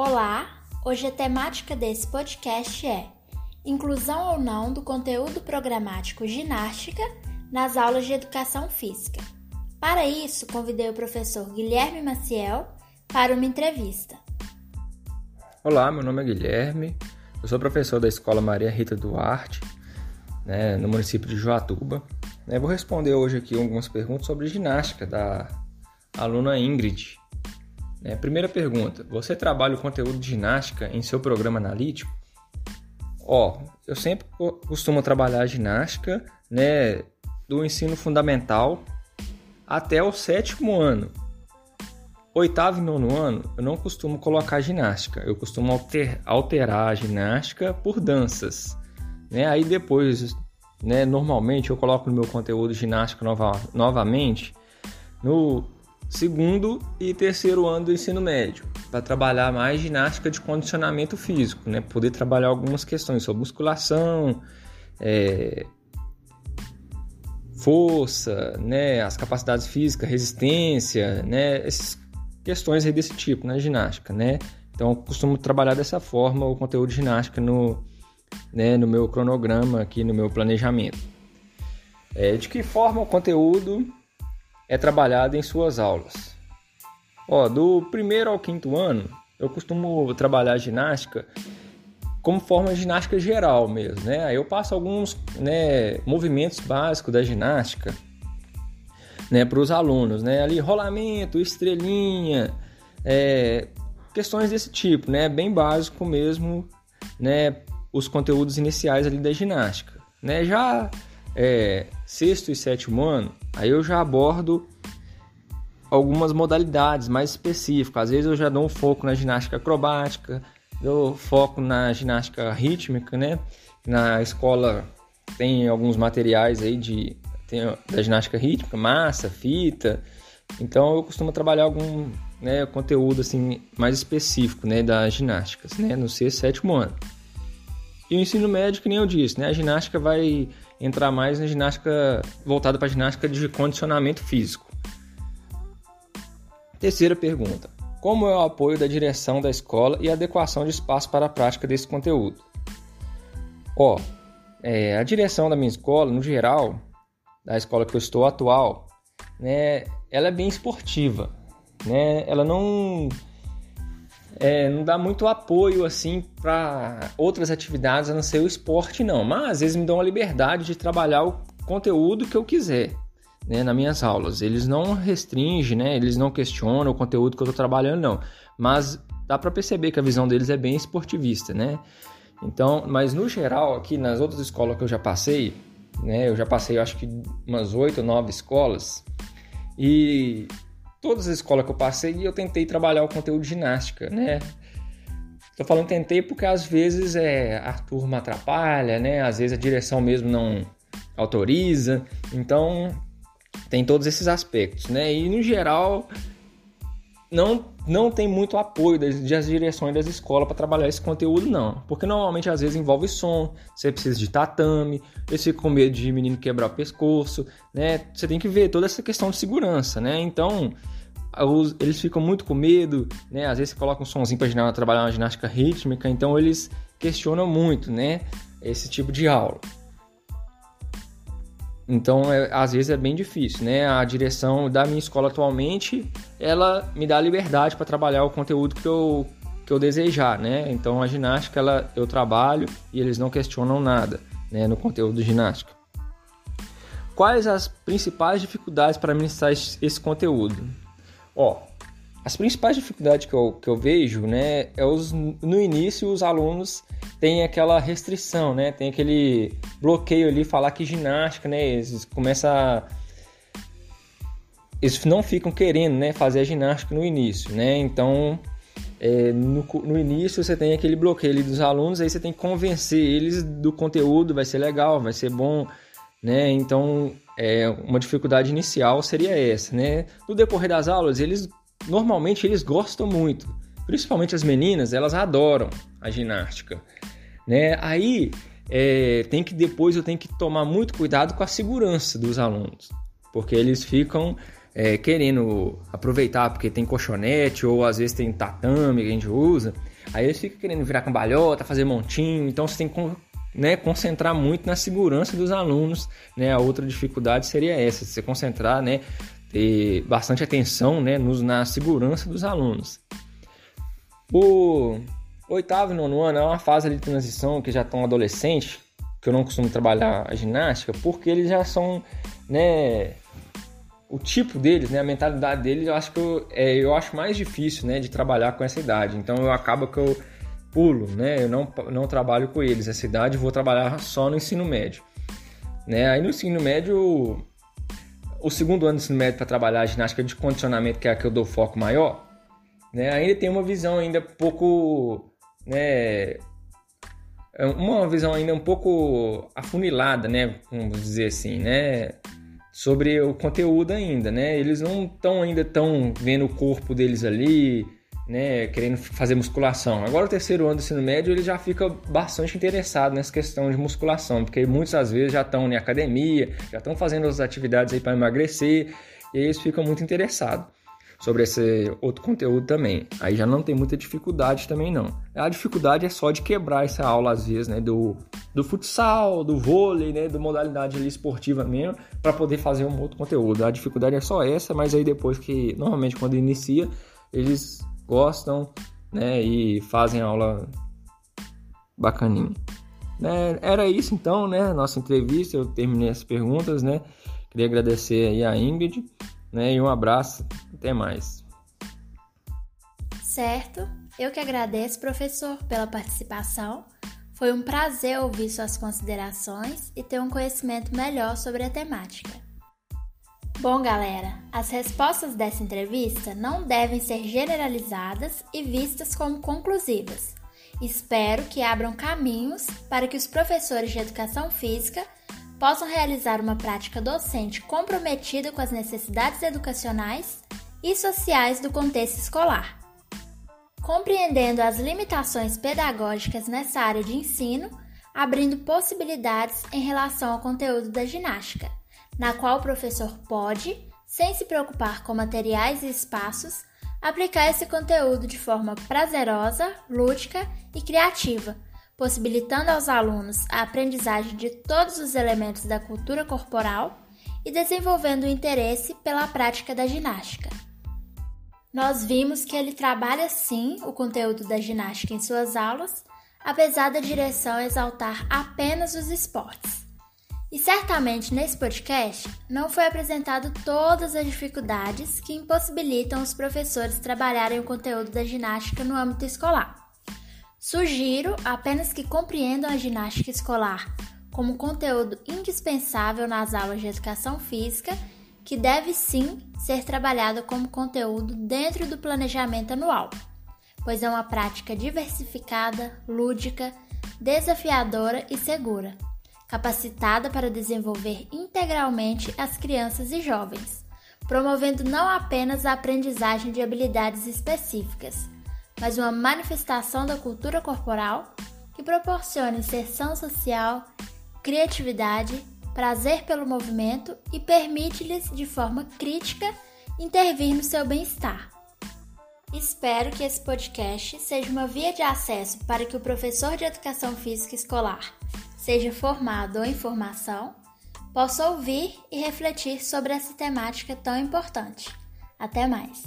Olá! Hoje a temática desse podcast é Inclusão ou não do conteúdo programático ginástica nas aulas de educação física. Para isso, convidei o professor Guilherme Maciel para uma entrevista. Olá, meu nome é Guilherme, eu sou professor da Escola Maria Rita Duarte, né, no município de Joatuba. Eu vou responder hoje aqui algumas perguntas sobre ginástica da aluna Ingrid. É, primeira pergunta: você trabalha o conteúdo de ginástica em seu programa analítico? Ó, eu sempre costumo trabalhar a ginástica, né, do ensino fundamental até o sétimo ano. Oitavo e nono ano, eu não costumo colocar ginástica, eu costumo alter, alterar a ginástica por danças. Né? Aí depois, né, normalmente eu coloco no meu conteúdo ginástica nova, novamente no segundo e terceiro ano do ensino médio, para trabalhar mais ginástica de condicionamento físico, né? Poder trabalhar algumas questões sobre musculação, é, força, né? As capacidades físicas, resistência, né? Essas questões desse tipo na ginástica, né? Então, costumo trabalhar dessa forma o conteúdo de ginástica no, né, no meu cronograma aqui, no meu planejamento. É, de que forma o conteúdo é trabalhada em suas aulas. Ó, do primeiro ao quinto ano, eu costumo trabalhar ginástica como forma de ginástica geral mesmo, né? Aí eu passo alguns né, movimentos básicos da ginástica né, para os alunos, né? Ali rolamento, estrelinha, é, questões desse tipo, né? Bem básico mesmo, né? Os conteúdos iniciais ali da ginástica, né? Já é, sexto e sétimo ano, aí eu já abordo algumas modalidades mais específicas. Às vezes eu já dou um foco na ginástica acrobática, dou foco na ginástica rítmica, né? Na escola tem alguns materiais aí de tem, da ginástica rítmica, massa, fita. Então eu costumo trabalhar algum né, conteúdo assim mais específico, né, das ginásticas, né, no sexto, sétimo ano. E o ensino médio, que nem eu disse, né, a ginástica vai entrar mais na ginástica voltada para ginástica de condicionamento físico. Terceira pergunta: Como é o apoio da direção da escola e adequação de espaço para a prática desse conteúdo? Ó, é, a direção da minha escola, no geral, da escola que eu estou atual, né, ela é bem esportiva, né? Ela não é, não dá muito apoio assim para outras atividades a não ser o esporte, não. Mas às vezes me dão a liberdade de trabalhar o conteúdo que eu quiser. Né, nas minhas aulas. Eles não restringem, né, eles não questionam o conteúdo que eu estou trabalhando, não. Mas dá para perceber que a visão deles é bem esportivista, né? Então, mas no geral, aqui nas outras escolas que eu já passei, né, eu já passei acho que umas oito ou nove escolas, e todas as escolas que eu passei eu tentei trabalhar o conteúdo de ginástica, né? Tô falando tentei porque às vezes é, a turma atrapalha, né? Às vezes a direção mesmo não autoriza. Então tem todos esses aspectos, né? E no geral não, não tem muito apoio das, das direções das escolas para trabalhar esse conteúdo, não. Porque normalmente às vezes envolve som, você precisa de tatame, eles ficam com medo de menino quebrar o pescoço, né? Você tem que ver toda essa questão de segurança, né? Então, os, eles ficam muito com medo, né? Às vezes você coloca um somzinho para trabalhar uma ginástica rítmica, então eles questionam muito, né? Esse tipo de aula. Então, é, às vezes é bem difícil, né? A direção da minha escola atualmente, ela me dá liberdade para trabalhar o conteúdo que eu, que eu desejar, né? Então, a ginástica, ela, eu trabalho e eles não questionam nada, né? No conteúdo de ginástica. Quais as principais dificuldades para ministrar esse conteúdo? Ó, as principais dificuldades que eu, que eu vejo, né, é os, no início os alunos têm aquela restrição, né, tem aquele bloqueio ali, falar que ginástica, né, eles começam a... Eles não ficam querendo, né, fazer a ginástica no início, né, então é, no, no, início você tem aquele bloqueio dos alunos, aí você tem que convencer eles do conteúdo, vai ser legal, vai ser bom, né, então é, uma dificuldade inicial seria essa, né, no decorrer das aulas eles normalmente eles gostam muito, principalmente as meninas, elas adoram a ginástica, né? Aí é, tem que depois eu tenho que tomar muito cuidado com a segurança dos alunos, porque eles ficam é, querendo aproveitar porque tem colchonete ou às vezes tem tatame que a gente usa. Aí eles ficam querendo virar cambalhota, fazer montinho. Então você tem que né, concentrar muito na segurança dos alunos. Né? A outra dificuldade seria essa, você concentrar, né, ter bastante atenção né, nos, na segurança dos alunos. O oitavo e nono ano é uma fase de transição que já estão adolescentes, que eu não costumo trabalhar a ginástica, porque eles já são, né, o tipo deles, né, a mentalidade deles, eu acho que eu, é, eu acho mais difícil, né, de trabalhar com essa idade. Então eu acabo que eu pulo, né, eu não, não trabalho com eles essa idade, vou trabalhar só no ensino médio, né. Aí no ensino médio, o segundo ano do ensino médio para trabalhar a ginástica de condicionamento, que é a que eu dou foco maior, né, ainda tem uma visão ainda pouco, né, é uma visão ainda um pouco afunilada, né, vamos dizer assim, né, sobre o conteúdo ainda, né? Eles não estão ainda tão vendo o corpo deles ali, né, querendo fazer musculação. Agora o terceiro ano do ensino médio ele já fica bastante interessado nessa questão de musculação, porque muitas das vezes já estão em academia, já estão fazendo as atividades aí para emagrecer, e eles ficam muito interessados sobre esse outro conteúdo também. Aí já não tem muita dificuldade também não. A dificuldade é só de quebrar essa aula às vezes, né, do, do futsal, do vôlei, né, da modalidade ali esportiva mesmo, para poder fazer um outro conteúdo. A dificuldade é só essa, mas aí depois que normalmente quando inicia, eles gostam, né, e fazem aula bacaninha. É, era isso então, né, nossa entrevista, eu terminei as perguntas, né, queria agradecer aí a Ingrid, né? E um abraço, até mais. Certo, eu que agradeço, professor, pela participação. Foi um prazer ouvir suas considerações e ter um conhecimento melhor sobre a temática. Bom, galera, as respostas dessa entrevista não devem ser generalizadas e vistas como conclusivas. Espero que abram caminhos para que os professores de educação física possam realizar uma prática docente comprometida com as necessidades educacionais e sociais do contexto escolar. Compreendendo as limitações pedagógicas nessa área de ensino, abrindo possibilidades em relação ao conteúdo da ginástica, na qual o professor pode, sem se preocupar com materiais e espaços, aplicar esse conteúdo de forma prazerosa, lúdica e criativa possibilitando aos alunos a aprendizagem de todos os elementos da cultura corporal e desenvolvendo o interesse pela prática da ginástica. Nós vimos que ele trabalha sim o conteúdo da ginástica em suas aulas, apesar da direção exaltar apenas os esportes. E certamente nesse podcast não foi apresentado todas as dificuldades que impossibilitam os professores trabalharem o conteúdo da ginástica no âmbito escolar. Sugiro apenas que compreendam a ginástica escolar como conteúdo indispensável nas aulas de educação física, que deve sim ser trabalhado como conteúdo dentro do planejamento anual, pois é uma prática diversificada, lúdica, desafiadora e segura, capacitada para desenvolver integralmente as crianças e jovens, promovendo não apenas a aprendizagem de habilidades específicas mas uma manifestação da cultura corporal que proporciona inserção social, criatividade, prazer pelo movimento e permite-lhes, de forma crítica, intervir no seu bem-estar. Espero que esse podcast seja uma via de acesso para que o professor de educação física escolar, seja formado ou em formação, possa ouvir e refletir sobre essa temática tão importante. Até mais!